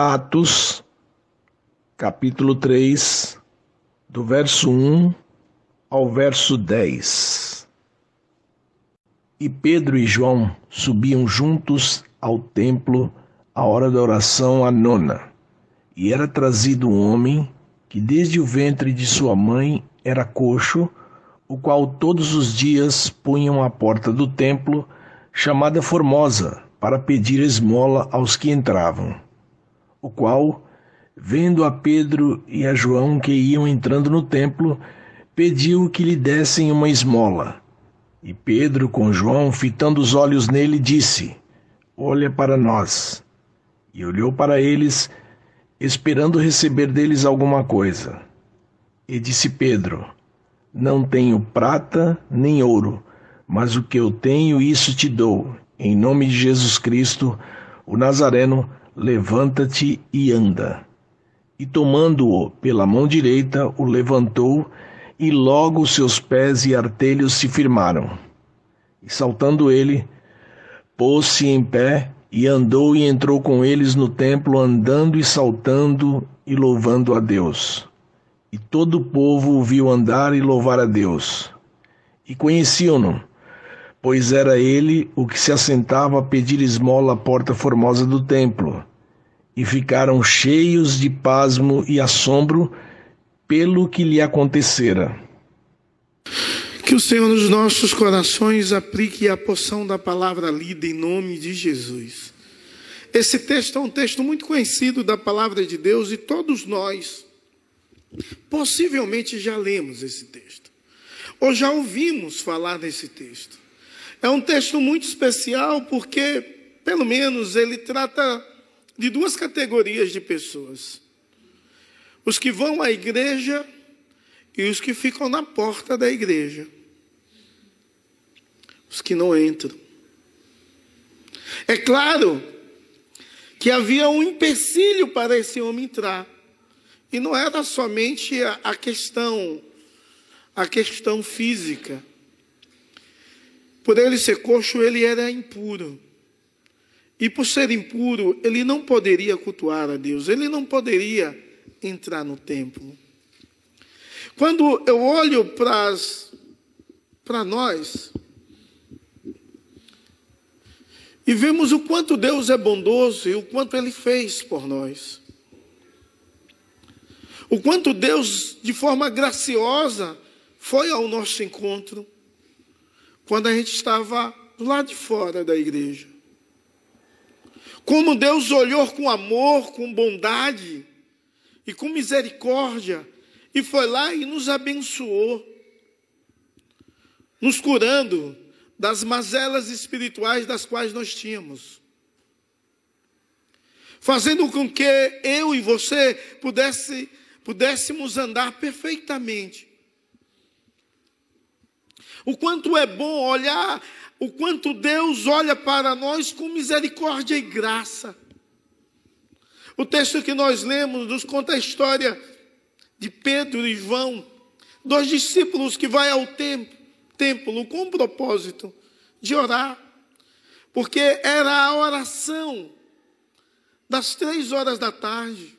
Atos, capítulo 3, do verso 1 ao verso 10. E Pedro e João subiam juntos ao templo à hora da oração à nona. E era trazido um homem que desde o ventre de sua mãe era coxo, o qual todos os dias punham à porta do templo, chamada Formosa, para pedir esmola aos que entravam. O qual, vendo a Pedro e a João que iam entrando no templo, pediu que lhe dessem uma esmola. E Pedro, com João, fitando os olhos nele, disse: Olha para nós. E olhou para eles, esperando receber deles alguma coisa. E disse Pedro: Não tenho prata nem ouro, mas o que eu tenho, isso te dou. Em nome de Jesus Cristo, o Nazareno, levanta-te e anda. E tomando-o pela mão direita, o levantou, e logo seus pés e artelhos se firmaram. E saltando ele, pôs-se em pé e andou e entrou com eles no templo, andando e saltando e louvando a Deus. E todo o povo o viu andar e louvar a Deus. E conheciam-no, pois era ele o que se assentava a pedir esmola à porta formosa do templo. E ficaram cheios de pasmo e assombro pelo que lhe acontecera. Que o Senhor nos nossos corações aplique a porção da palavra lida em nome de Jesus. Esse texto é um texto muito conhecido da palavra de Deus e todos nós possivelmente já lemos esse texto ou já ouvimos falar desse texto. É um texto muito especial porque, pelo menos, ele trata de duas categorias de pessoas: os que vão à igreja e os que ficam na porta da igreja os que não entram. É claro que havia um empecilho para esse homem entrar. E não era somente a, questão a questão física. Por ele ser coxo, ele era impuro. E por ser impuro, ele não poderia cultuar a Deus, ele não poderia entrar no templo. Quando eu olho para nós, E vemos o quanto Deus é bondoso e o quanto Ele fez por nós. O quanto Deus, de forma graciosa, foi ao nosso encontro quando a gente estava lá de fora da igreja. Como Deus olhou com amor, com bondade e com misericórdia e foi lá e nos abençoou, nos curando, das mazelas espirituais das quais nós tínhamos. Fazendo com que eu e você pudesse, pudéssemos andar perfeitamente. O quanto é bom olhar, o quanto Deus olha para nós com misericórdia e graça. O texto que nós lemos nos conta a história de Pedro e João, dois discípulos que vai ao templo templo com o propósito de orar, porque era a oração das três horas da tarde.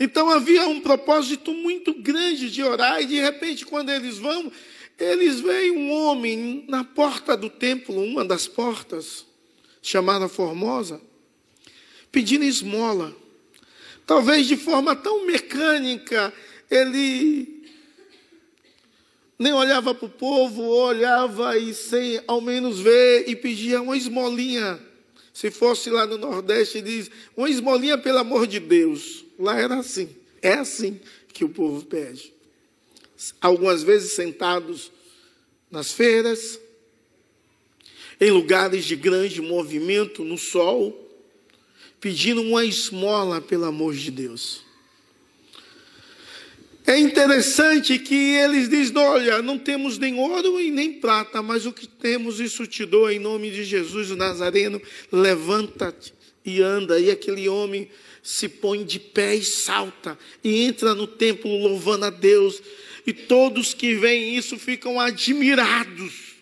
Então havia um propósito muito grande de orar, e de repente, quando eles vão, eles veem um homem na porta do templo, uma das portas, chamada Formosa, pedindo esmola. Talvez de forma tão mecânica, ele nem olhava para o povo, olhava e sem ao menos ver e pedia uma esmolinha. Se fosse lá no Nordeste, diz, uma esmolinha pelo amor de Deus. Lá era assim. É assim que o povo pede. Algumas vezes sentados nas feiras, em lugares de grande movimento, no sol, pedindo uma esmola pelo amor de Deus. É interessante que eles dizem: olha, não temos nem ouro e nem prata, mas o que temos, isso te dou em nome de Jesus o Nazareno. Levanta-te e anda. E aquele homem se põe de pé e salta e entra no templo louvando a Deus. E todos que veem isso ficam admirados,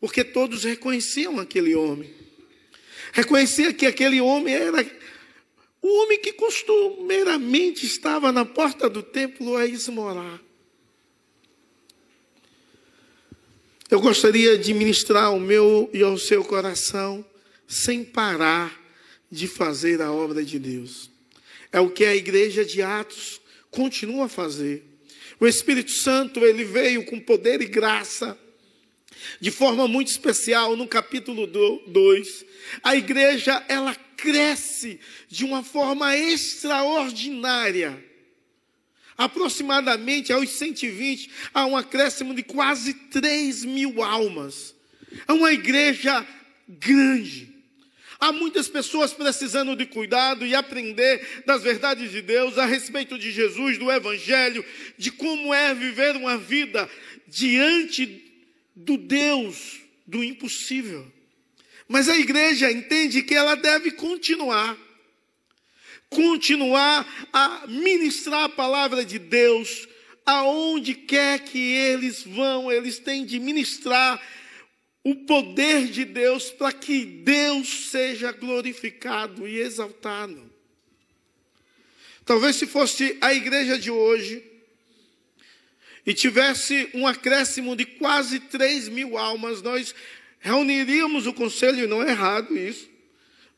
porque todos reconheciam aquele homem. Reconhecia que aquele homem era O homem que costumeiramente estava na porta do templo a esmorar. Eu gostaria de ministrar ao meu e ao seu coração sem parar de fazer a obra de Deus. É o que a igreja de Atos continua a fazer. O Espírito Santo, ele veio com poder e graça de forma muito especial no capítulo 2. A igreja, ela cresce de uma forma extraordinária. Aproximadamente aos 120, há um acréscimo de quase 3 mil almas. É uma igreja grande. Há muitas pessoas precisando de cuidado e aprender das verdades de Deus a respeito de Jesus, do Evangelho, de como é viver uma vida diante do Deus do impossível. Mas a igreja entende que ela deve continuar, continuar a ministrar a palavra de Deus, aonde quer que eles vão, eles têm de ministrar o poder de Deus para que Deus seja glorificado e exaltado. Talvez se fosse a igreja de hoje e tivesse um acréscimo de quase 3 mil almas, nós reuniríamos o conselho, e não é errado isso,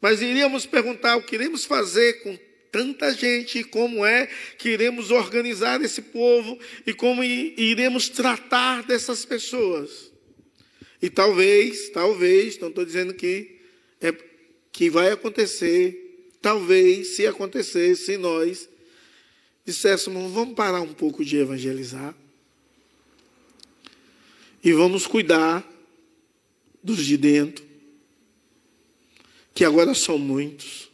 mas iríamos perguntar o que iremos fazer com tanta gente, como é que iremos organizar esse povo e como iremos tratar dessas pessoas. E talvez, talvez, não estou dizendo que, é, que vai acontecer, talvez, se acontecer, se nós disséssemos, vamos parar um pouco de evangelizar e vamos cuidar dos de dentro, que agora são muitos.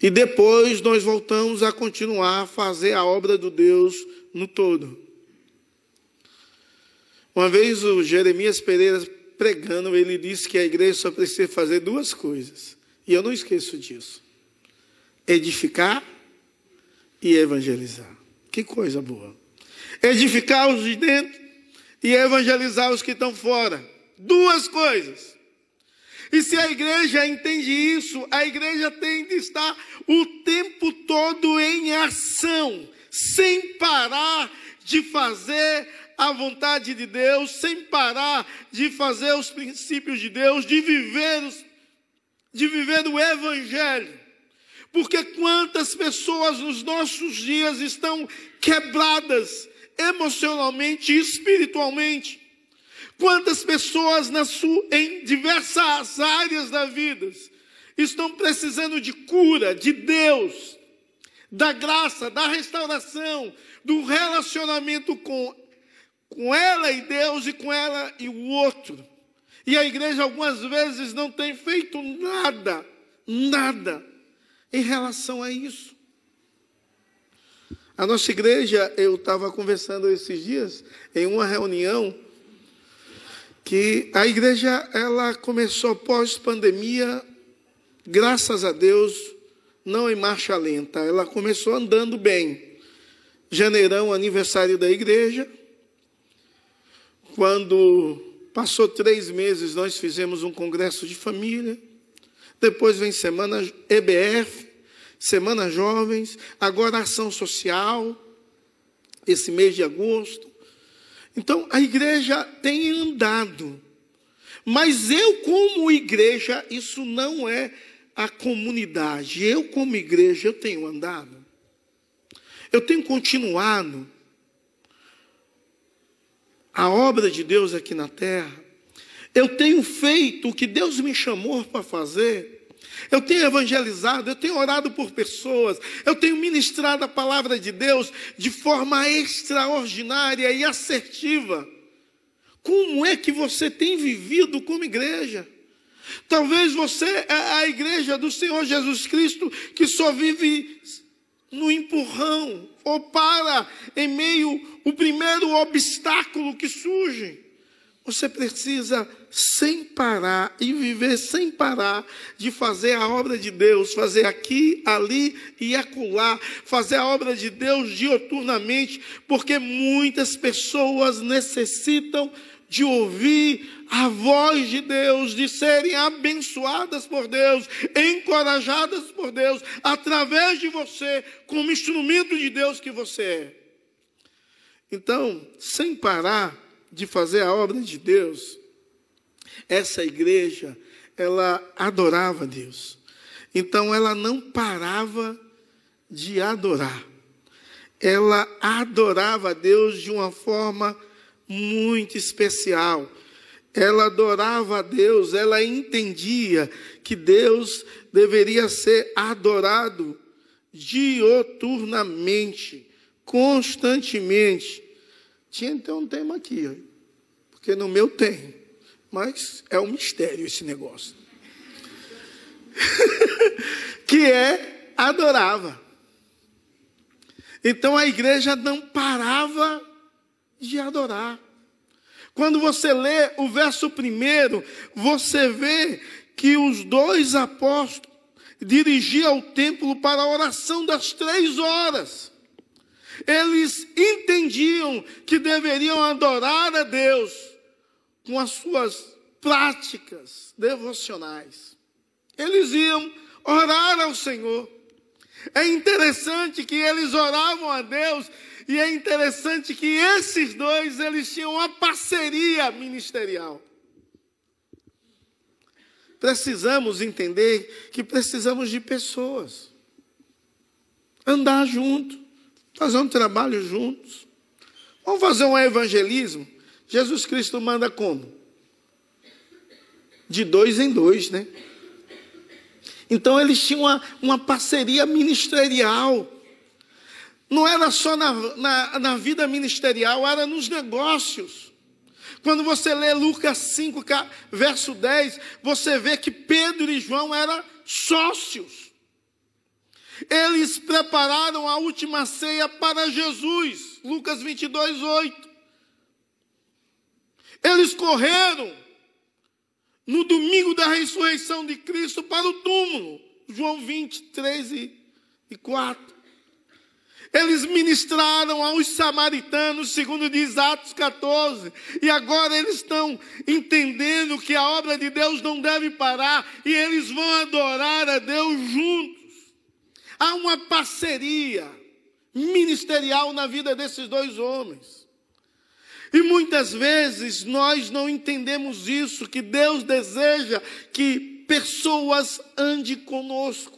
E depois nós voltamos a continuar a fazer a obra do Deus no todo. Uma vez o Jeremias Pereira pregando, ele disse que a igreja só precisa fazer duas coisas. E eu não esqueço disso: edificar e evangelizar. Que coisa boa. Edificar os de dentro e evangelizar os que estão fora. Duas coisas. E se a igreja entende isso, a igreja tem de estar o tempo todo em ação, sem parar de fazer a vontade de Deus, sem parar de fazer os princípios de Deus, de viver, os, de viver o Evangelho. Porque quantas pessoas nos nossos dias estão quebradas emocionalmente e espiritualmente. Quantas pessoas na sua, em diversas áreas da vida estão precisando de cura, de Deus, da graça, da restauração, do relacionamento com com ela e Deus e com ela e o outro. E a igreja algumas vezes não tem feito nada, nada em relação a isso. A nossa igreja, eu estava conversando esses dias em uma reunião que a igreja ela começou pós pandemia, graças a Deus, não em marcha lenta, ela começou andando bem. Janeirão, aniversário da igreja, quando passou três meses, nós fizemos um congresso de família. Depois vem semana EBF, semana jovens, agora ação social, esse mês de agosto. Então a igreja tem andado. Mas eu, como igreja, isso não é a comunidade. Eu, como igreja, eu tenho andado. Eu tenho continuado a obra de Deus aqui na terra. Eu tenho feito o que Deus me chamou para fazer. Eu tenho evangelizado, eu tenho orado por pessoas, eu tenho ministrado a palavra de Deus de forma extraordinária e assertiva. Como é que você tem vivido como igreja? Talvez você é a igreja do Senhor Jesus Cristo que só vive no empurrão, ou para em meio o primeiro obstáculo que surge. Você precisa sem parar e viver sem parar de fazer a obra de Deus, fazer aqui, ali e acolá, fazer a obra de Deus dioturnamente, porque muitas pessoas necessitam de ouvir a voz de Deus, de serem abençoadas por Deus, encorajadas por Deus, através de você, como instrumento de Deus que você é. Então, sem parar de fazer a obra de Deus, essa igreja, ela adorava Deus. Então, ela não parava de adorar. Ela adorava Deus de uma forma muito especial. Ela adorava a Deus, ela entendia que Deus deveria ser adorado dioturnamente, constantemente. Tinha então um tema aqui, porque no meu tem, mas é um mistério esse negócio. que é adorava. Então a igreja não parava de adorar. Quando você lê o verso primeiro, você vê que os dois apóstolos dirigiam o templo para a oração das três horas. Eles entendiam que deveriam adorar a Deus com as suas práticas devocionais. Eles iam orar ao Senhor. É interessante que eles oravam a Deus e é interessante que esses dois, eles tinham uma parceria ministerial. Precisamos entender que precisamos de pessoas. Andar junto, fazer um trabalho juntos. Vamos fazer um evangelismo? Jesus Cristo manda como? De dois em dois, né? Então eles tinham uma, uma parceria ministerial. Não era só na, na, na vida ministerial, era nos negócios. Quando você lê Lucas 5, verso 10, você vê que Pedro e João eram sócios. Eles prepararam a última ceia para Jesus. Lucas 22, 8. Eles correram no domingo da ressurreição de Cristo para o túmulo. João 23 e 4. Eles ministraram aos samaritanos, segundo diz Atos 14, e agora eles estão entendendo que a obra de Deus não deve parar e eles vão adorar a Deus juntos. Há uma parceria ministerial na vida desses dois homens. E muitas vezes nós não entendemos isso, que Deus deseja que pessoas andem conosco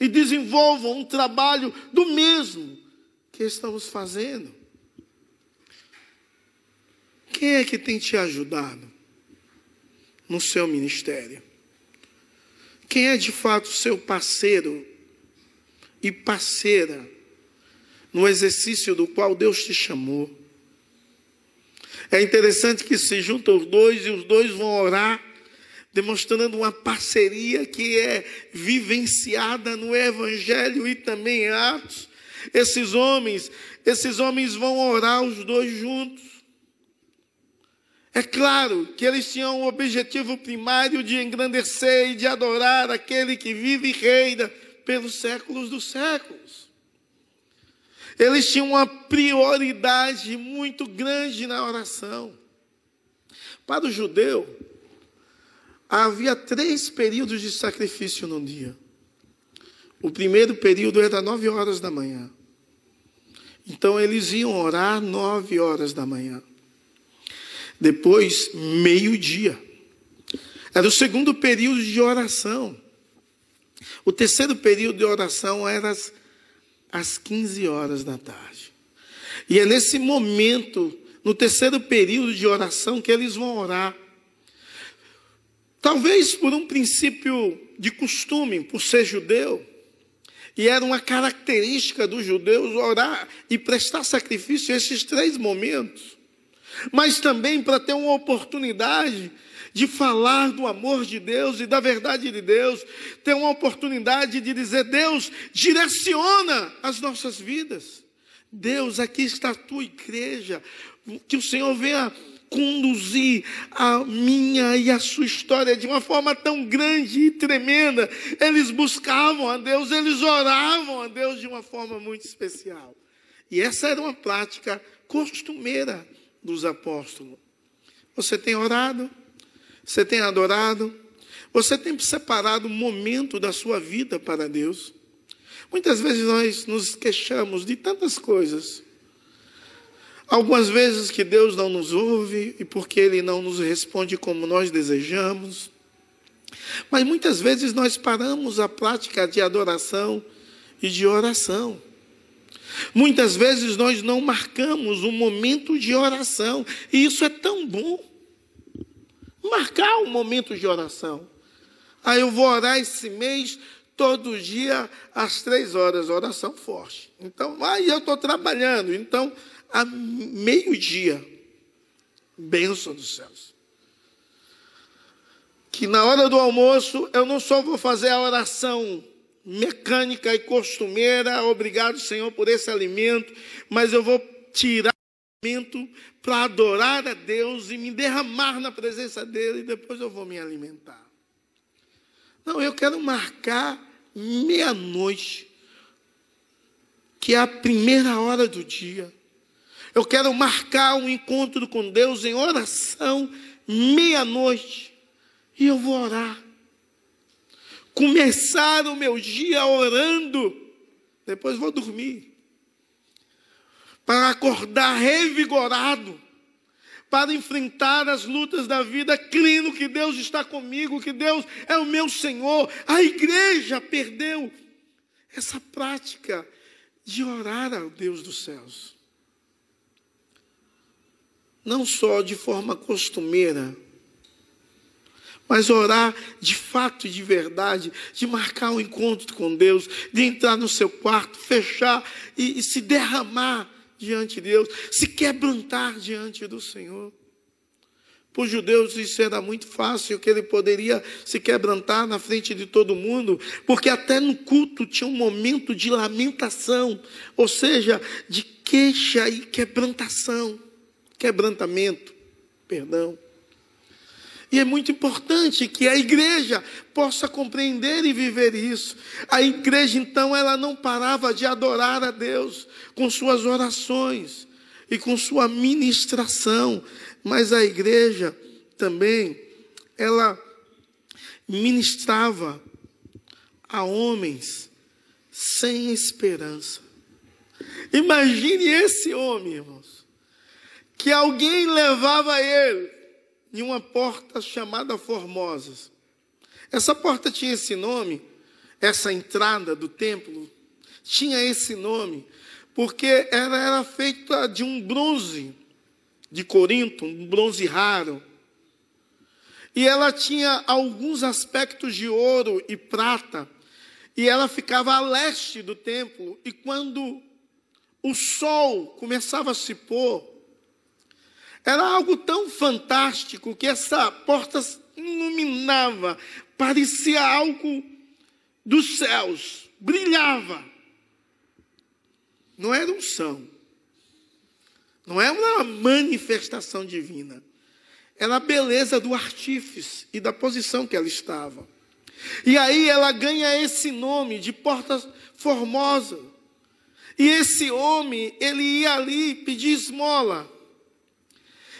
e desenvolvam um trabalho do mesmo que estamos fazendo. Quem é que tem te ajudado no seu ministério? Quem é de fato seu parceiro e parceira no exercício do qual Deus te chamou? É interessante que se juntam os dois e os dois vão orar demonstrando uma parceria que é vivenciada no Evangelho e também em Atos. Esses homens, esses homens vão orar os dois juntos. É claro que eles tinham o objetivo primário de engrandecer e de adorar aquele que vive e reina pelos séculos dos séculos. Eles tinham uma prioridade muito grande na oração. Para o judeu, havia três períodos de sacrifício no dia. O primeiro período era nove horas da manhã. Então eles iam orar nove horas da manhã. Depois, meio-dia. Era o segundo período de oração. O terceiro período de oração era às, às 15 horas da tarde. E é nesse momento, no terceiro período de oração, que eles vão orar. Talvez por um princípio de costume, por ser judeu, e era uma característica dos judeus orar e prestar sacrifício esses três momentos, mas também para ter uma oportunidade de falar do amor de Deus e da verdade de Deus, ter uma oportunidade de dizer: Deus, direciona as nossas vidas. Deus, aqui está a tua igreja, que o Senhor venha conduzir a minha e a sua história de uma forma tão grande e tremenda. Eles buscavam a Deus, eles oravam a Deus de uma forma muito especial. E essa era uma prática costumeira dos apóstolos. Você tem orado? Você tem adorado? Você tem separado um momento da sua vida para Deus? Muitas vezes nós nos queixamos de tantas coisas. Algumas vezes que Deus não nos ouve e porque Ele não nos responde como nós desejamos. Mas muitas vezes nós paramos a prática de adoração e de oração. Muitas vezes nós não marcamos um momento de oração, e isso é tão bom. Marcar um momento de oração. Ah, eu vou orar esse mês todo dia às três horas, oração forte. Então, aí eu estou trabalhando. Então, a meio-dia, bênção dos céus. Que na hora do almoço eu não só vou fazer a oração mecânica e costumeira, obrigado, Senhor, por esse alimento, mas eu vou tirar o alimento para adorar a Deus e me derramar na presença dele e depois eu vou me alimentar. Não, eu quero marcar meia-noite, que é a primeira hora do dia. Eu quero marcar um encontro com Deus em oração, meia-noite, e eu vou orar. Começar o meu dia orando, depois vou dormir. Para acordar revigorado, para enfrentar as lutas da vida, crendo que Deus está comigo, que Deus é o meu Senhor. A igreja perdeu essa prática de orar ao Deus dos céus. Não só de forma costumeira, mas orar de fato e de verdade, de marcar um encontro com Deus, de entrar no seu quarto, fechar e, e se derramar diante de Deus, se quebrantar diante do Senhor. Para os judeus isso era muito fácil, que ele poderia se quebrantar na frente de todo mundo, porque até no culto tinha um momento de lamentação, ou seja, de queixa e quebrantação, quebrantamento, perdão. E é muito importante que a igreja possa compreender e viver isso. A igreja, então, ela não parava de adorar a Deus com suas orações e com sua ministração, mas a igreja também, ela ministrava a homens sem esperança. Imagine esse homem, irmãos, que alguém levava ele em uma porta chamada Formosas. Essa porta tinha esse nome, essa entrada do templo tinha esse nome, porque ela era feita de um bronze de Corinto, um bronze raro. E ela tinha alguns aspectos de ouro e prata, e ela ficava a leste do templo, e quando o sol começava a se pôr, era algo tão fantástico que essa porta iluminava, parecia algo dos céus, brilhava. Não era um som, não é uma manifestação divina. Era a beleza do artífice e da posição que ela estava. E aí ela ganha esse nome de porta formosa. E esse homem, ele ia ali pedir esmola.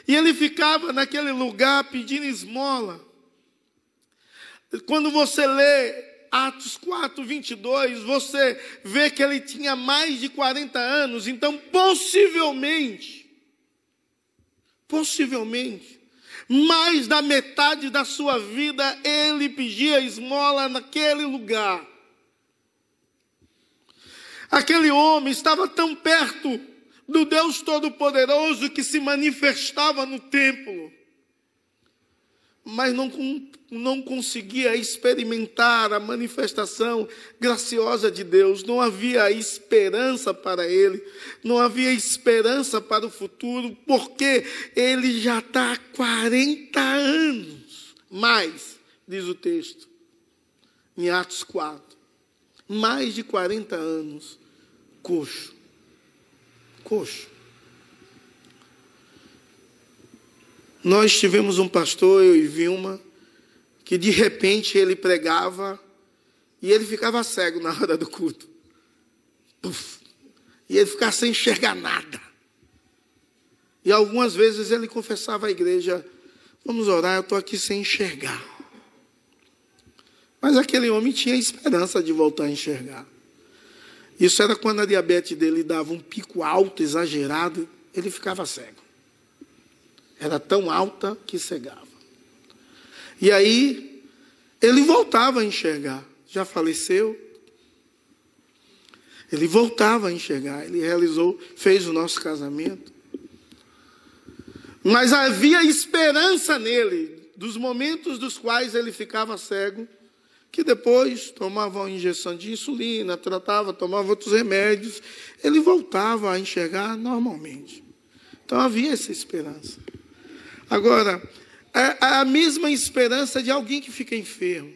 E ele ficava naquele lugar pedindo esmola. Quando você lê Atos 4, 22, você vê que ele tinha mais de 40 anos, então possivelmente, possivelmente, mais da metade da sua vida ele pedia esmola naquele lugar. Aquele homem estava tão perto do Deus Todo-Poderoso que se manifestava no templo, mas não, não conseguia experimentar a manifestação graciosa de Deus, não havia esperança para ele, não havia esperança para o futuro, porque ele já está há 40 anos, mais, diz o texto, em Atos 4, mais de 40 anos, coxo coxo. Nós tivemos um pastor, eu e Vilma, que de repente ele pregava e ele ficava cego na hora do culto. Puf, e ele ficava sem enxergar nada. E algumas vezes ele confessava à igreja Vamos orar, eu estou aqui sem enxergar. Mas aquele homem tinha esperança de voltar a enxergar. Isso era quando a diabetes dele dava um pico alto, exagerado, ele ficava cego. Era tão alta que cegava. E aí, ele voltava a enxergar. Já faleceu. Ele voltava a enxergar. Ele realizou, fez o nosso casamento. Mas havia esperança nele, dos momentos dos quais ele ficava cego que depois tomava uma injeção de insulina, tratava, tomava outros remédios, ele voltava a enxergar normalmente. Então havia essa esperança. Agora, é a mesma esperança de alguém que fica enfermo.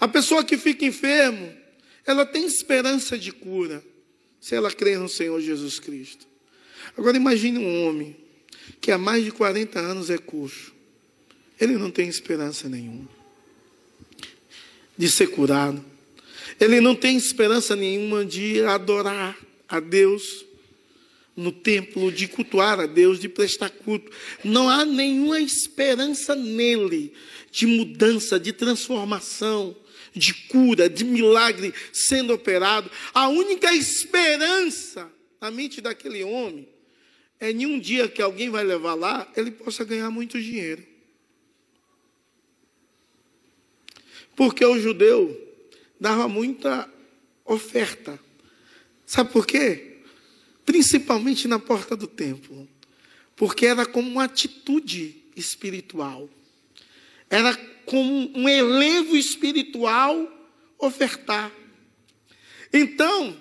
A pessoa que fica enfermo, ela tem esperança de cura, se ela crê no Senhor Jesus Cristo. Agora imagine um homem que há mais de 40 anos é coxo. Ele não tem esperança nenhuma de ser curado. Ele não tem esperança nenhuma de adorar a Deus no templo, de cultuar a Deus, de prestar culto. Não há nenhuma esperança nele de mudança, de transformação, de cura, de milagre sendo operado. A única esperança na mente daquele homem é em um dia que alguém vai levar lá, ele possa ganhar muito dinheiro. Porque o judeu dava muita oferta. Sabe por quê? Principalmente na porta do templo. Porque era como uma atitude espiritual. Era como um elevo espiritual ofertar. Então,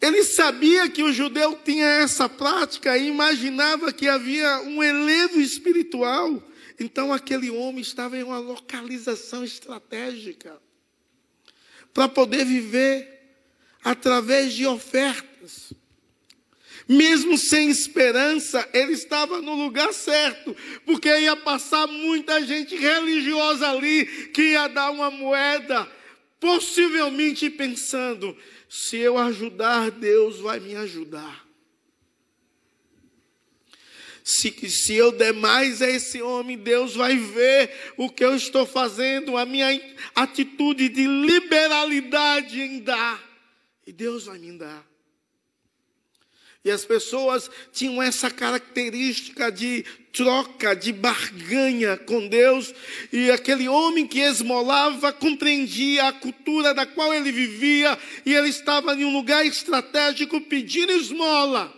ele sabia que o judeu tinha essa prática e imaginava que havia um elevo espiritual então aquele homem estava em uma localização estratégica para poder viver através de ofertas. Mesmo sem esperança, ele estava no lugar certo, porque ia passar muita gente religiosa ali que ia dar uma moeda, possivelmente pensando: se eu ajudar, Deus vai me ajudar. Se, se eu der mais a esse homem, Deus vai ver o que eu estou fazendo, a minha atitude de liberalidade em dar. E Deus vai me dar. E as pessoas tinham essa característica de troca, de barganha com Deus. E aquele homem que esmolava compreendia a cultura da qual ele vivia. E ele estava em um lugar estratégico pedindo esmola.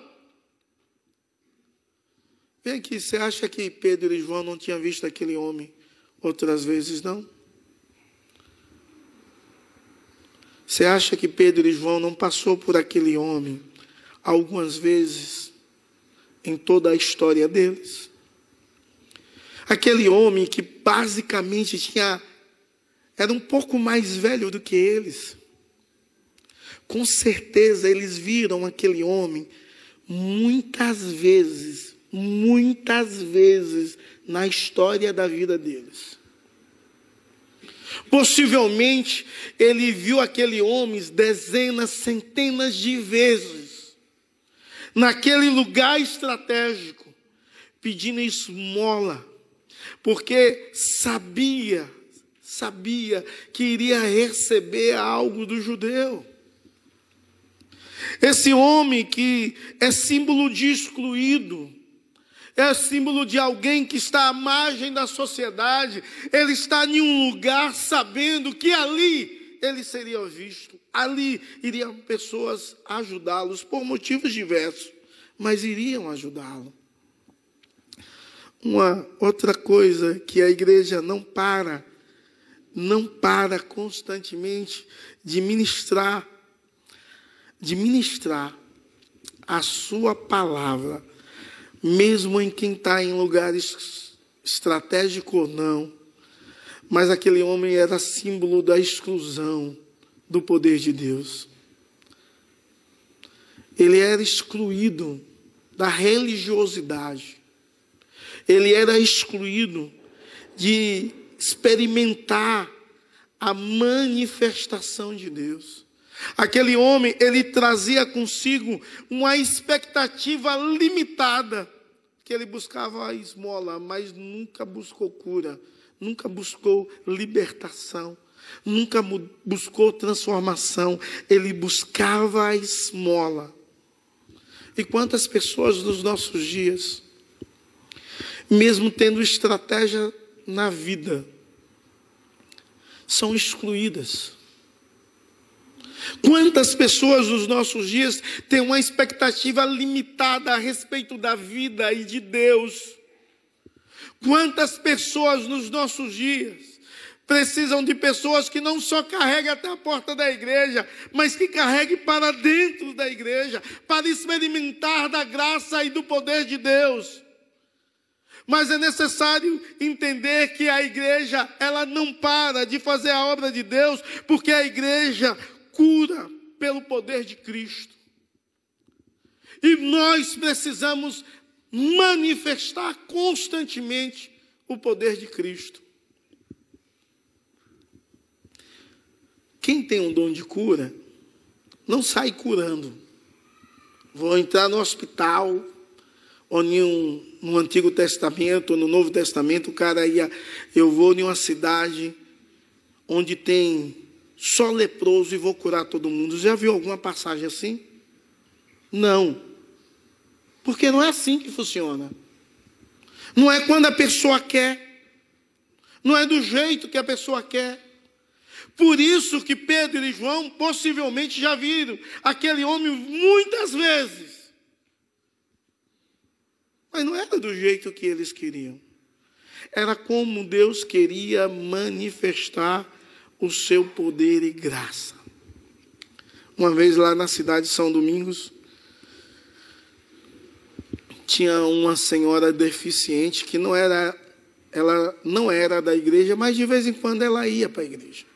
Vem aqui, você acha que Pedro e João não tinham visto aquele homem outras vezes, não? Você acha que Pedro e João não passou por aquele homem algumas vezes em toda a história deles? Aquele homem que basicamente tinha era um pouco mais velho do que eles. Com certeza eles viram aquele homem muitas vezes muitas vezes na história da vida deles. Possivelmente ele viu aquele homem dezenas, centenas de vezes, naquele lugar estratégico, pedindo esmola, porque sabia, sabia que iria receber algo do judeu. Esse homem que é símbolo de excluído, é símbolo de alguém que está à margem da sociedade, ele está em um lugar sabendo que ali ele seria visto, ali iriam pessoas ajudá-los por motivos diversos, mas iriam ajudá-lo. Uma outra coisa que a igreja não para, não para constantemente de ministrar, de ministrar a sua palavra mesmo em quem está em lugares estratégicos ou não. Mas aquele homem era símbolo da exclusão do poder de Deus. Ele era excluído da religiosidade. Ele era excluído de experimentar a manifestação de Deus. Aquele homem, ele trazia consigo uma expectativa limitada que ele buscava a esmola, mas nunca buscou cura, nunca buscou libertação, nunca buscou transformação, ele buscava a esmola. E quantas pessoas nos nossos dias, mesmo tendo estratégia na vida, são excluídas. Quantas pessoas nos nossos dias têm uma expectativa limitada a respeito da vida e de Deus? Quantas pessoas nos nossos dias precisam de pessoas que não só carreguem até a porta da igreja, mas que carreguem para dentro da igreja, para experimentar da graça e do poder de Deus? Mas é necessário entender que a igreja, ela não para de fazer a obra de Deus, porque a igreja cura pelo poder de Cristo. E nós precisamos manifestar constantemente o poder de Cristo. Quem tem um dom de cura, não sai curando. Vou entrar no hospital, ou um, no Antigo Testamento, ou no Novo Testamento, o cara ia, eu vou em uma cidade onde tem só leproso e vou curar todo mundo. Já viu alguma passagem assim? Não. Porque não é assim que funciona. Não é quando a pessoa quer. Não é do jeito que a pessoa quer. Por isso que Pedro e João possivelmente já viram aquele homem muitas vezes. Mas não era do jeito que eles queriam. Era como Deus queria manifestar o seu poder e graça. Uma vez lá na cidade de São Domingos, tinha uma senhora deficiente que não era, ela não era da igreja, mas de vez em quando ela ia para a igreja.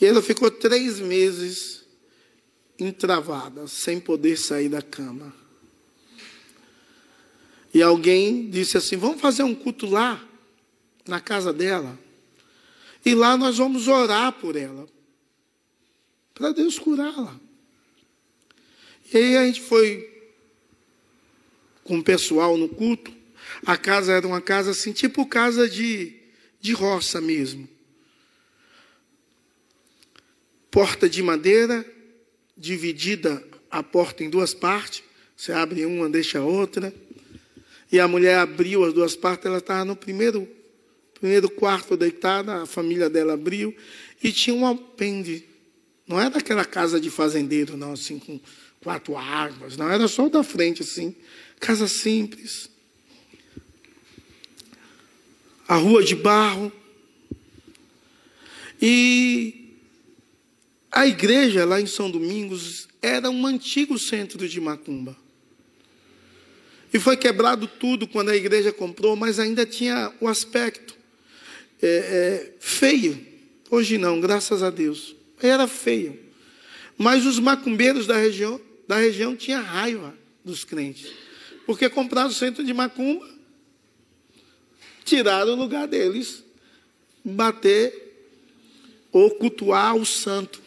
E ela ficou três meses entravada, sem poder sair da cama. E alguém disse assim: Vamos fazer um culto lá, na casa dela. E lá nós vamos orar por ela, para Deus curá-la. E aí a gente foi com o pessoal no culto. A casa era uma casa assim, tipo casa de, de roça mesmo. Porta de madeira, dividida a porta em duas partes. Você abre uma, deixa a outra. E a mulher abriu as duas partes, ela estava no primeiro primeiro quarto deitada, a família dela abriu e tinha um alpendre. Não era aquela casa de fazendeiro, não, assim, com quatro águas, não, era só da frente, assim. Casa simples. A rua de barro. E a igreja lá em São Domingos era um antigo centro de macumba. E foi quebrado tudo quando a igreja comprou, mas ainda tinha o aspecto é, é, feio. Hoje não, graças a Deus. Era feio. Mas os macumbeiros da região, da região tinham raiva dos crentes. Porque compraram o centro de macumba, tiraram o lugar deles, bater ou cultuar o santo.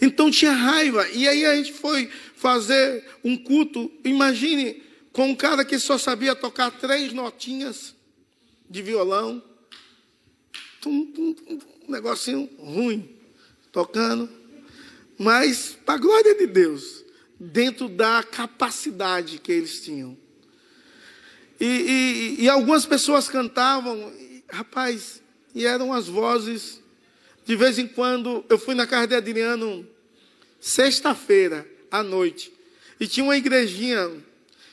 Então tinha raiva. E aí a gente foi fazer um culto. Imagine com um cara que só sabia tocar três notinhas de violão um negocinho ruim, tocando, mas para a glória de Deus, dentro da capacidade que eles tinham. E, e, e algumas pessoas cantavam, e, rapaz, e eram as vozes. De vez em quando, eu fui na casa de Adriano, sexta-feira, à noite, e tinha uma igrejinha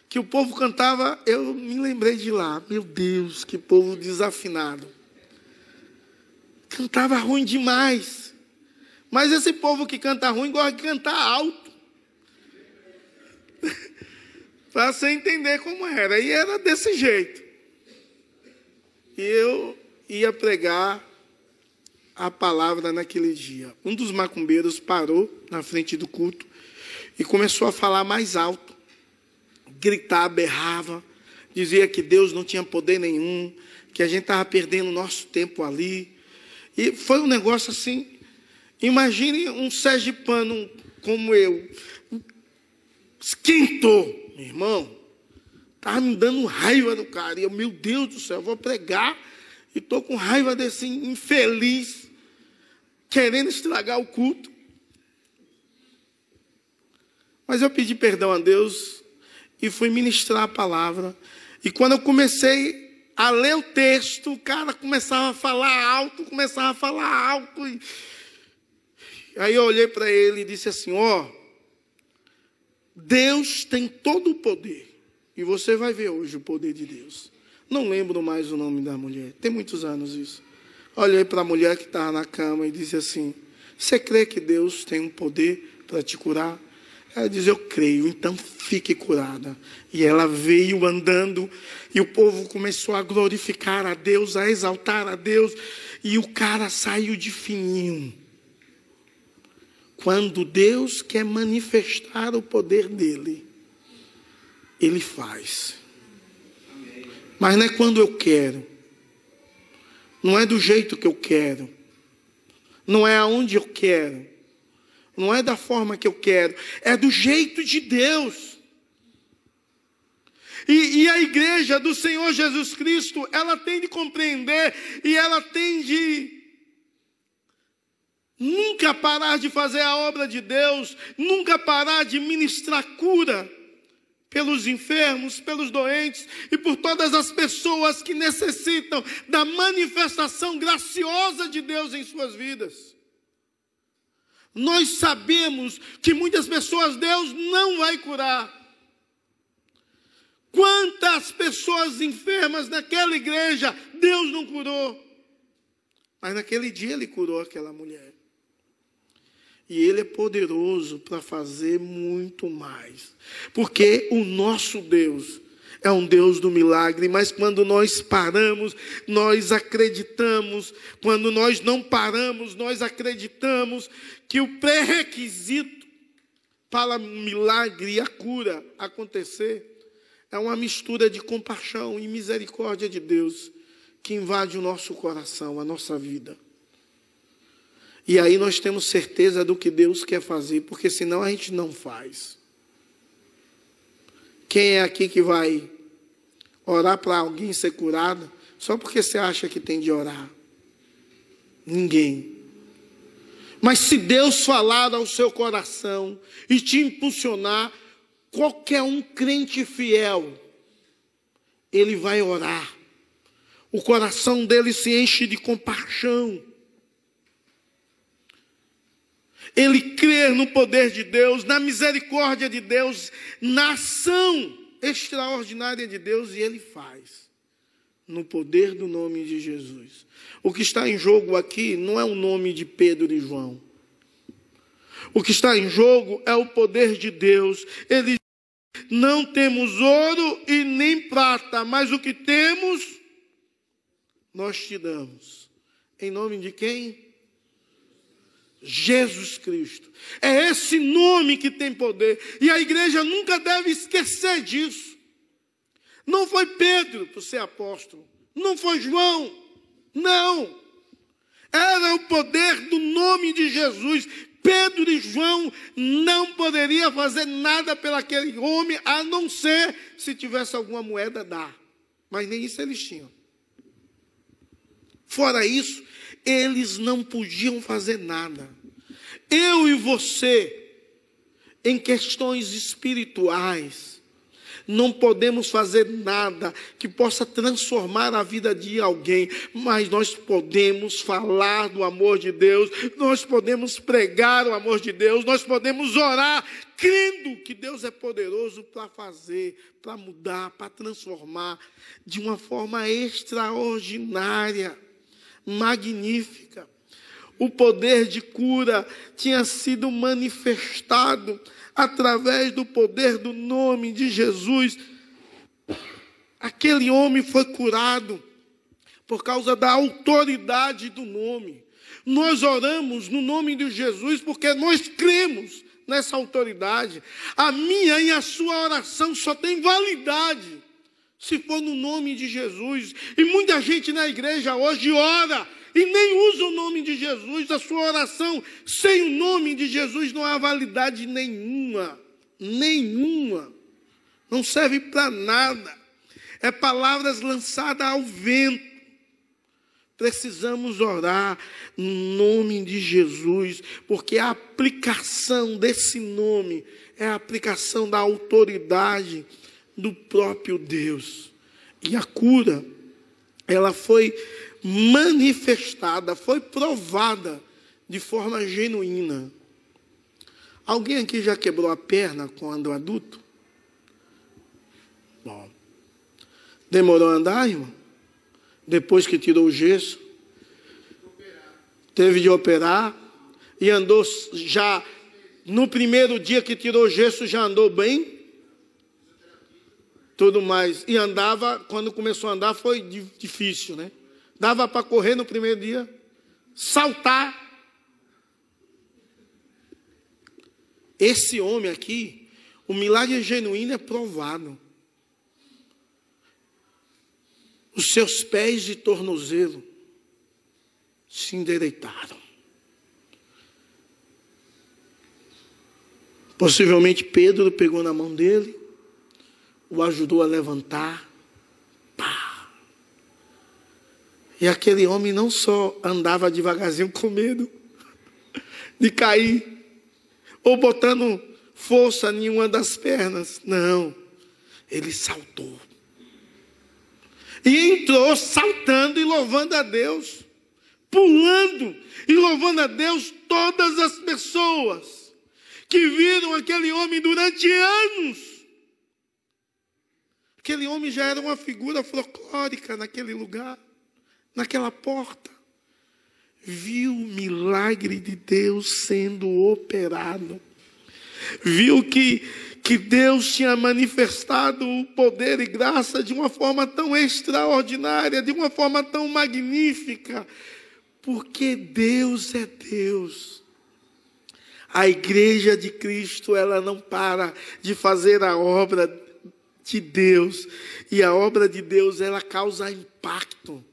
que o povo cantava, eu me lembrei de lá. Meu Deus, que povo desafinado. Cantava ruim demais. Mas esse povo que canta ruim gosta de cantar alto. Para você entender como era. E era desse jeito. E eu ia pregar a palavra naquele dia. Um dos macumbeiros parou na frente do culto e começou a falar mais alto. Gritar, berrava. Dizia que Deus não tinha poder nenhum, que a gente estava perdendo nosso tempo ali e foi um negócio assim. Imagine um sergipano como eu. Esquentou, meu irmão. Estava me dando raiva do cara. E eu, meu Deus do céu, vou pregar e estou com raiva desse infeliz, querendo estragar o culto. Mas eu pedi perdão a Deus e fui ministrar a palavra. E quando eu comecei a ler o texto, o cara começava a falar alto, começava a falar alto. E... Aí eu olhei para ele e disse assim: Ó, oh, Deus tem todo o poder. E você vai ver hoje o poder de Deus. Não lembro mais o nome da mulher. Tem muitos anos isso. Olhei para a mulher que estava na cama e disse assim: Você crê que Deus tem um poder para te curar? Ela diz: Eu creio, então fique curada. E ela veio andando, e o povo começou a glorificar a Deus, a exaltar a Deus, e o cara saiu de fininho. Quando Deus quer manifestar o poder dele, ele faz. Mas não é quando eu quero. Não é do jeito que eu quero. Não é aonde eu quero. Não é da forma que eu quero. É do jeito de Deus. E, e, a igreja do Senhor Jesus Cristo, ela tem de compreender e ela tem de nunca parar de fazer a obra de Deus, nunca parar de ministrar cura pelos enfermos, pelos doentes e por todas as pessoas que necessitam da manifestação graciosa de Deus em suas vidas. Nós sabemos que muitas pessoas Deus não vai curar. Quantas pessoas enfermas naquela igreja Deus não curou? Mas naquele dia ele curou aquela mulher. E Ele é poderoso para fazer muito mais. Porque o nosso Deus é um Deus do milagre, mas quando nós paramos, nós acreditamos. Quando nós não paramos, nós acreditamos que o pré-requisito para o milagre e a cura acontecer é uma mistura de compaixão e misericórdia de Deus que invade o nosso coração, a nossa vida. E aí nós temos certeza do que Deus quer fazer, porque senão a gente não faz. Quem é aqui que vai orar para alguém ser curado só porque você acha que tem de orar? Ninguém. Mas se Deus falar ao seu coração e te impulsionar, qualquer um crente fiel, ele vai orar. O coração dele se enche de compaixão ele crer no poder de Deus, na misericórdia de Deus, na ação extraordinária de Deus, e ele faz, no poder do nome de Jesus. O que está em jogo aqui não é o nome de Pedro e João. O que está em jogo é o poder de Deus. Ele não temos ouro e nem prata, mas o que temos, nós te damos. Em nome de quem? Jesus Cristo. É esse nome que tem poder. E a igreja nunca deve esquecer disso. Não foi Pedro para ser apóstolo. Não foi João. Não. Era o poder do nome de Jesus. Pedro e João não poderiam fazer nada pelaquele homem, a não ser se tivesse alguma moeda dar. Mas nem isso eles tinham. Fora isso, eles não podiam fazer nada. Eu e você, em questões espirituais, não podemos fazer nada que possa transformar a vida de alguém, mas nós podemos falar do amor de Deus, nós podemos pregar o amor de Deus, nós podemos orar, crendo que Deus é poderoso para fazer, para mudar, para transformar de uma forma extraordinária magnífica. O poder de cura tinha sido manifestado através do poder do nome de Jesus. Aquele homem foi curado por causa da autoridade do nome. Nós oramos no nome de Jesus porque nós cremos nessa autoridade. A minha e a sua oração só tem validade se for no nome de Jesus. E muita gente na igreja hoje ora e nem usa o nome de Jesus. A sua oração sem o nome de Jesus não há validade nenhuma. Nenhuma. não serve para nada. É palavras lançadas ao vento. Precisamos orar no nome de Jesus, porque a aplicação desse nome é a aplicação da autoridade do próprio Deus. E a cura, ela foi manifestada, foi provada de forma genuína. Alguém aqui já quebrou a perna quando adulto? Bom. Demorou a andar, irmão? Depois que tirou o gesso? Teve de operar. E andou já. No primeiro dia que tirou o gesso, já andou bem? Tudo mais. E andava, quando começou a andar, foi difícil, né? Dava para correr no primeiro dia, saltar. Esse homem aqui, o milagre genuíno é provado. Os seus pés de tornozelo se endireitaram. Possivelmente Pedro pegou na mão dele, o ajudou a levantar. Pá. E aquele homem não só andava devagarzinho com medo de cair, ou botando força em uma das pernas. Não, ele saltou. E entrou saltando e louvando a Deus, pulando e louvando a Deus todas as pessoas que viram aquele homem durante anos. Aquele homem já era uma figura folclórica naquele lugar, naquela porta. Viu o milagre de Deus sendo operado. Viu que que Deus tinha manifestado o poder e graça de uma forma tão extraordinária, de uma forma tão magnífica, porque Deus é Deus. A igreja de Cristo, ela não para de fazer a obra de Deus, e a obra de Deus, ela causa impacto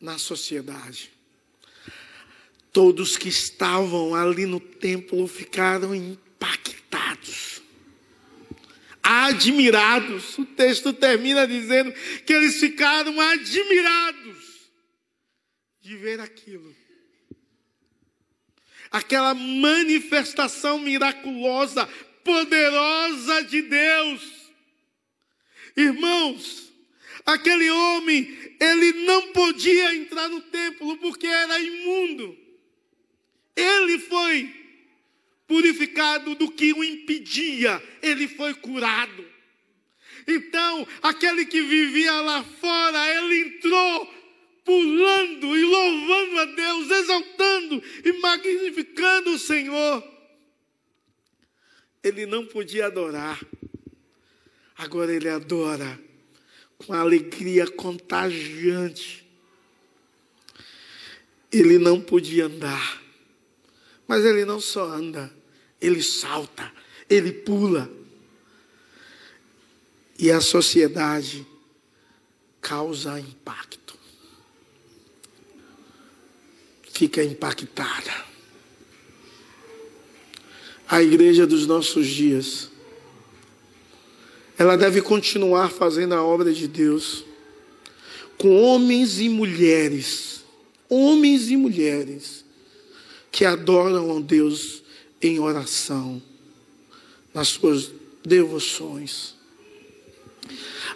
na sociedade. Todos que estavam ali no templo ficaram impactados admirados. O texto termina dizendo que eles ficaram admirados de ver aquilo. Aquela manifestação miraculosa, poderosa de Deus. Irmãos, aquele homem, ele não podia entrar no templo porque era imundo. Ele foi purificado do que o impedia, ele foi curado. Então, aquele que vivia lá fora, ele entrou pulando e louvando a Deus, exaltando e magnificando o Senhor. Ele não podia adorar, agora ele adora com alegria contagiante. Ele não podia andar, mas ele não só anda, ele salta, ele pula. E a sociedade causa impacto. Fica impactada. A igreja dos nossos dias, ela deve continuar fazendo a obra de Deus com homens e mulheres, homens e mulheres que adoram a Deus em oração, nas suas devoções.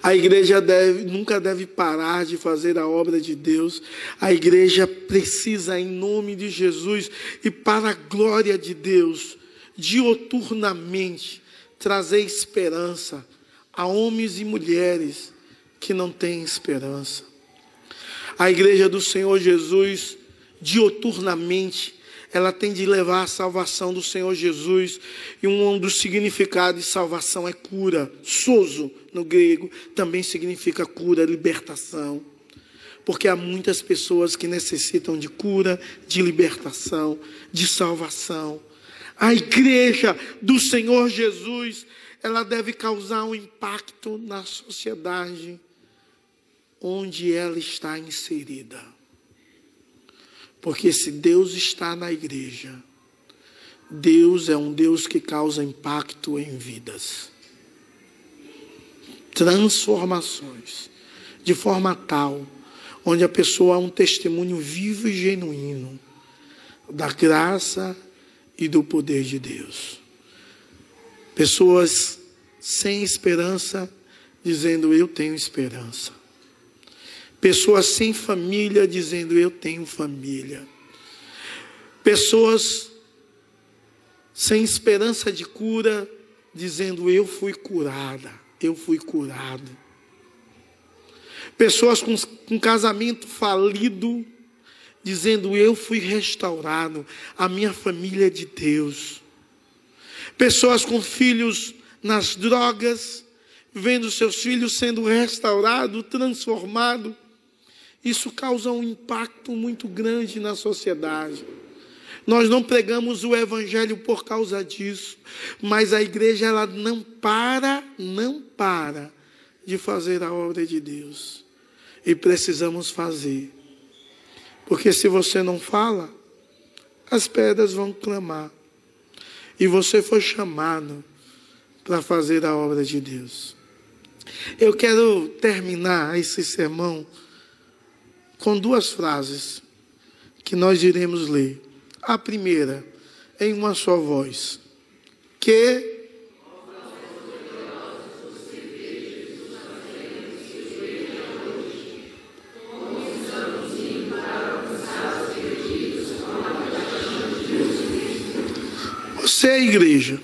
A igreja deve, nunca deve parar de fazer a obra de Deus. A igreja precisa, em nome de Jesus e para a glória de Deus, dioturnamente, trazer esperança a homens e mulheres que não têm esperança. A igreja do Senhor Jesus, dioturnamente, ela tem de levar a salvação do Senhor Jesus. E um dos significados de salvação é cura. Soso, no grego, também significa cura, libertação. Porque há muitas pessoas que necessitam de cura, de libertação, de salvação. A igreja do Senhor Jesus, ela deve causar um impacto na sociedade onde ela está inserida. Porque se Deus está na igreja, Deus é um Deus que causa impacto em vidas. transformações, de forma tal, onde a pessoa é um testemunho vivo e genuíno da graça e do poder de Deus. Pessoas sem esperança, dizendo: Eu tenho esperança. Pessoas sem família, dizendo: Eu tenho família. Pessoas sem esperança de cura, dizendo: Eu fui curada, eu fui curado. Pessoas com, com casamento falido, dizendo: Eu fui restaurado, a minha família é de Deus. Pessoas com filhos nas drogas, vendo seus filhos sendo restaurados, transformados. Isso causa um impacto muito grande na sociedade. Nós não pregamos o evangelho por causa disso, mas a igreja ela não para, não para de fazer a obra de Deus. E precisamos fazer. Porque se você não fala, as pedras vão clamar. E você foi chamado para fazer a obra de Deus. Eu quero terminar esse sermão com duas frases que nós iremos ler. A primeira, em uma só voz. Que Você é igreja.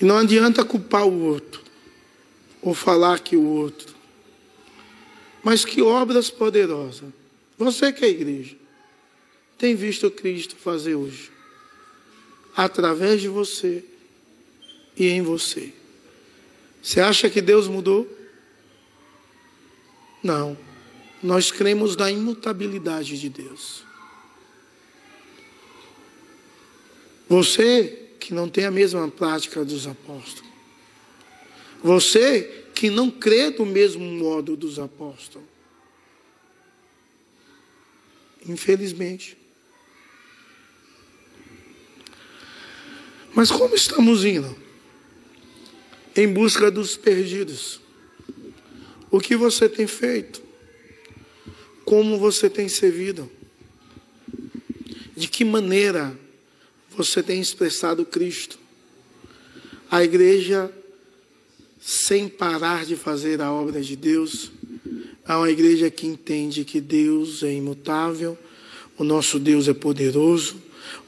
E não adianta culpar o outro, ou falar que o outro. Mas que obras poderosas. Você que é igreja, tem visto Cristo fazer hoje. Através de você e em você. Você acha que Deus mudou? Não. Nós cremos na imutabilidade de Deus. Você que não tem a mesma prática dos apóstolos. Você que não crê do mesmo modo dos apóstolos. Infelizmente. Mas como estamos indo? Em busca dos perdidos. O que você tem feito? Como você tem servido? De que maneira você tem expressado Cristo. A igreja, sem parar de fazer a obra de Deus, é uma igreja que entende que Deus é imutável, o nosso Deus é poderoso,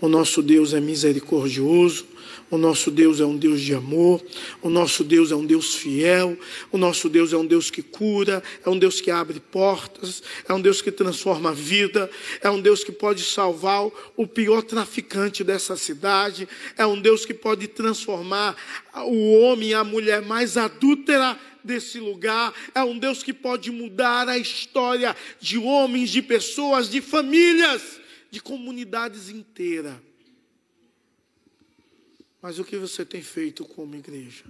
o nosso Deus é misericordioso, o nosso Deus é um Deus de amor, o nosso Deus é um Deus fiel, o nosso Deus é um Deus que cura, é um Deus que abre portas, é um Deus que transforma a vida, é um Deus que pode salvar o pior traficante dessa cidade, é um Deus que pode transformar o homem e a mulher mais adúltera desse lugar, é um Deus que pode mudar a história de homens, de pessoas, de famílias, de comunidades inteiras. Mas o que você tem feito como igreja?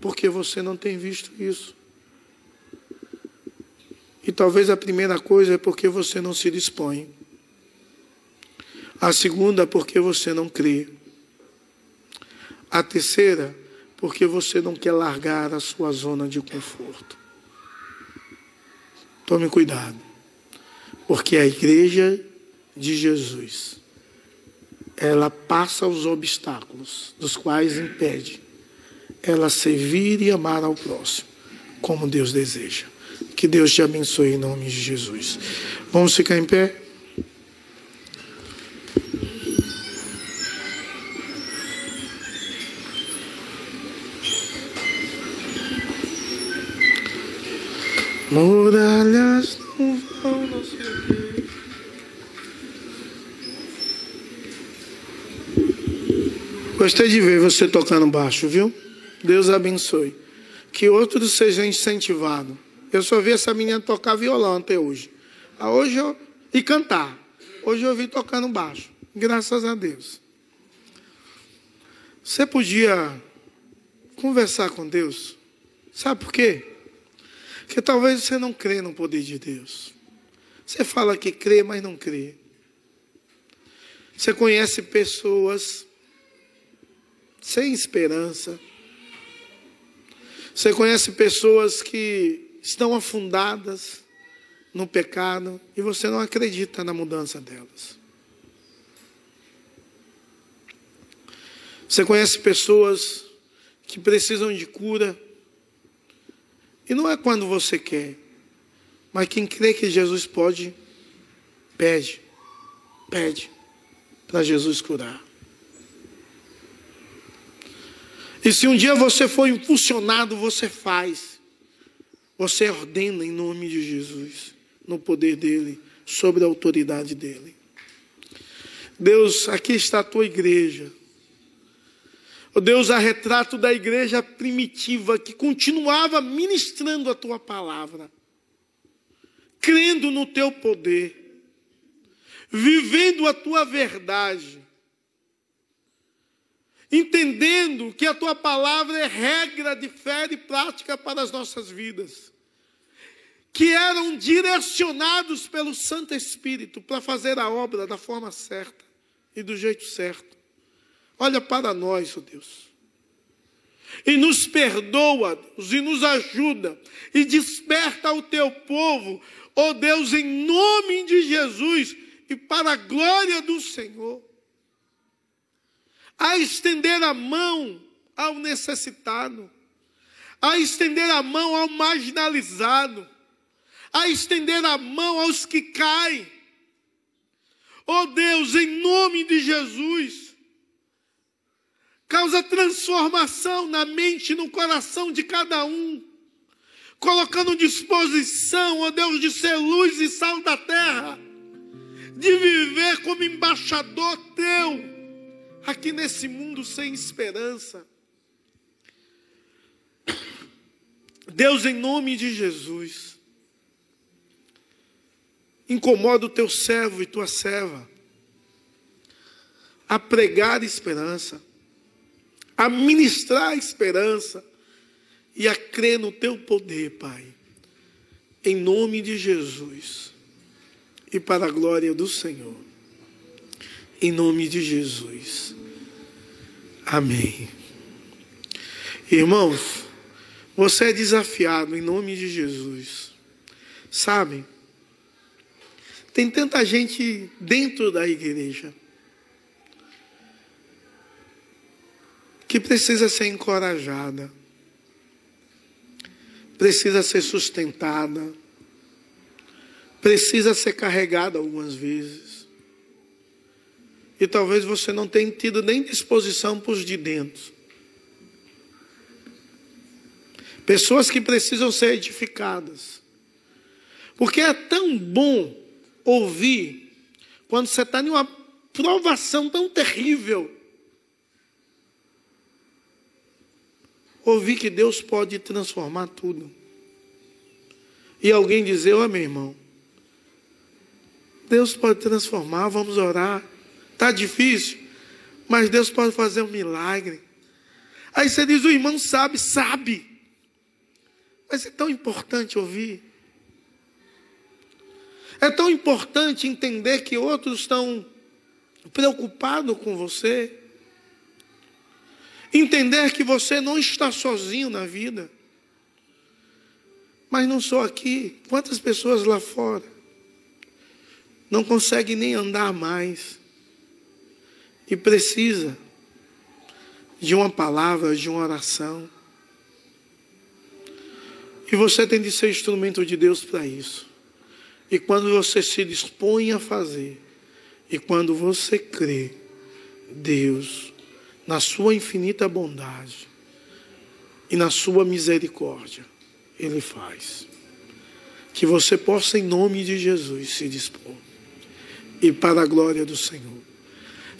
Porque você não tem visto isso. E talvez a primeira coisa é porque você não se dispõe. A segunda, porque você não crê. A terceira, porque você não quer largar a sua zona de conforto. Tome cuidado. Porque a igreja de Jesus ela passa os obstáculos, dos quais impede ela servir e amar ao próximo, como Deus deseja. Que Deus te abençoe em nome de Jesus. Vamos ficar em pé? Muralhas não vão, não sei o quê. Gostei de ver você tocando baixo, viu? Deus abençoe. Que outros sejam incentivados. Eu só vi essa menina tocar violão até hoje. Ah, hoje eu... E cantar. Hoje eu vi tocando baixo. Graças a Deus. Você podia conversar com Deus. Sabe por quê? Porque talvez você não crê no poder de Deus. Você fala que crê, mas não crê. Você conhece pessoas sem esperança. Você conhece pessoas que estão afundadas no pecado e você não acredita na mudança delas. Você conhece pessoas que precisam de cura e não é quando você quer, mas quem crê que Jesus pode, pede, pede para Jesus curar. E se um dia você for impulsionado, você faz. Você ordena em nome de Jesus, no poder dele, sobre a autoridade dele. Deus, aqui está a tua igreja. Oh Deus, a retrato da igreja primitiva que continuava ministrando a tua palavra, crendo no teu poder, vivendo a tua verdade, entendendo que a tua palavra é regra de fé e prática para as nossas vidas, que eram direcionados pelo Santo Espírito para fazer a obra da forma certa e do jeito certo. Olha para nós, ó oh Deus. E nos perdoa, e nos ajuda, e desperta o teu povo, ó oh Deus, em nome de Jesus e para a glória do Senhor a estender a mão ao necessitado, a estender a mão ao marginalizado, a estender a mão aos que caem. Oh Deus, em nome de Jesus, causa transformação na mente e no coração de cada um, colocando disposição, ó oh Deus, de ser luz e sal da terra, de viver como embaixador teu aqui nesse mundo sem esperança. Deus, em nome de Jesus, incomoda o teu servo e tua serva a pregar esperança, a ministrar esperança e a crer no teu poder, Pai. Em nome de Jesus e para a glória do Senhor. Em nome de Jesus. Amém. Irmãos, você é desafiado em nome de Jesus. Sabe? Tem tanta gente dentro da igreja que precisa ser encorajada, precisa ser sustentada, precisa ser carregada algumas vezes. E talvez você não tenha tido nem disposição para os de dentro. Pessoas que precisam ser edificadas. Porque é tão bom ouvir quando você está em uma provação tão terrível. Ouvir que Deus pode transformar tudo. E alguém dizer, ó oh, meu irmão, Deus pode transformar, vamos orar. Está difícil, mas Deus pode fazer um milagre. Aí você diz: o irmão sabe, sabe. Mas é tão importante ouvir. É tão importante entender que outros estão preocupados com você. Entender que você não está sozinho na vida. Mas não só aqui. Quantas pessoas lá fora não conseguem nem andar mais e precisa de uma palavra, de uma oração. E você tem de ser instrumento de Deus para isso. E quando você se dispõe a fazer, e quando você crê, Deus, na sua infinita bondade e na sua misericórdia, Ele faz. Que você possa, em nome de Jesus, se dispor. E para a glória do Senhor.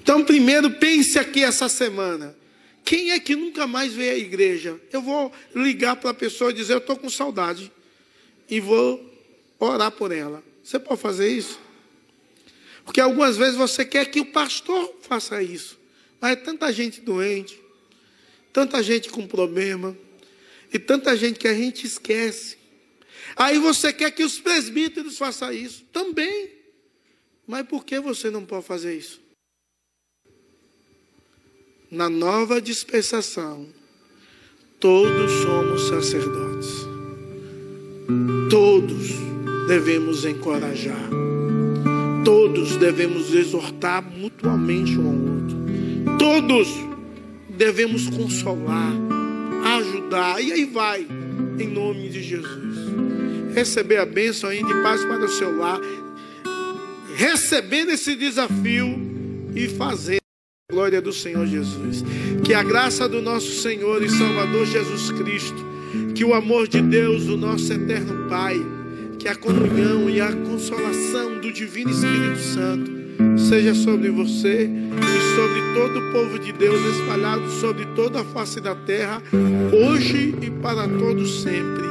Então, primeiro, pense aqui essa semana. Quem é que nunca mais veio à igreja? Eu vou ligar para a pessoa e dizer: Eu estou com saudade. E vou orar por ela. Você pode fazer isso? Porque algumas vezes você quer que o pastor faça isso. Mas é tanta gente doente, tanta gente com problema, e tanta gente que a gente esquece. Aí você quer que os presbíteros façam isso também. Mas por que você não pode fazer isso? Na nova dispensação, todos somos sacerdotes. Todos devemos encorajar. Todos devemos exortar mutuamente um ao outro. Todos devemos consolar, ajudar. E aí vai, em nome de Jesus. Receber a bênção aí de paz para o seu lar. Recebendo esse desafio e fazer glória do Senhor Jesus. Que a graça do nosso Senhor e Salvador Jesus Cristo, que o amor de Deus, o nosso eterno Pai, que a comunhão e a consolação do Divino Espírito Santo seja sobre você e sobre todo o povo de Deus espalhado sobre toda a face da terra, hoje e para todos sempre.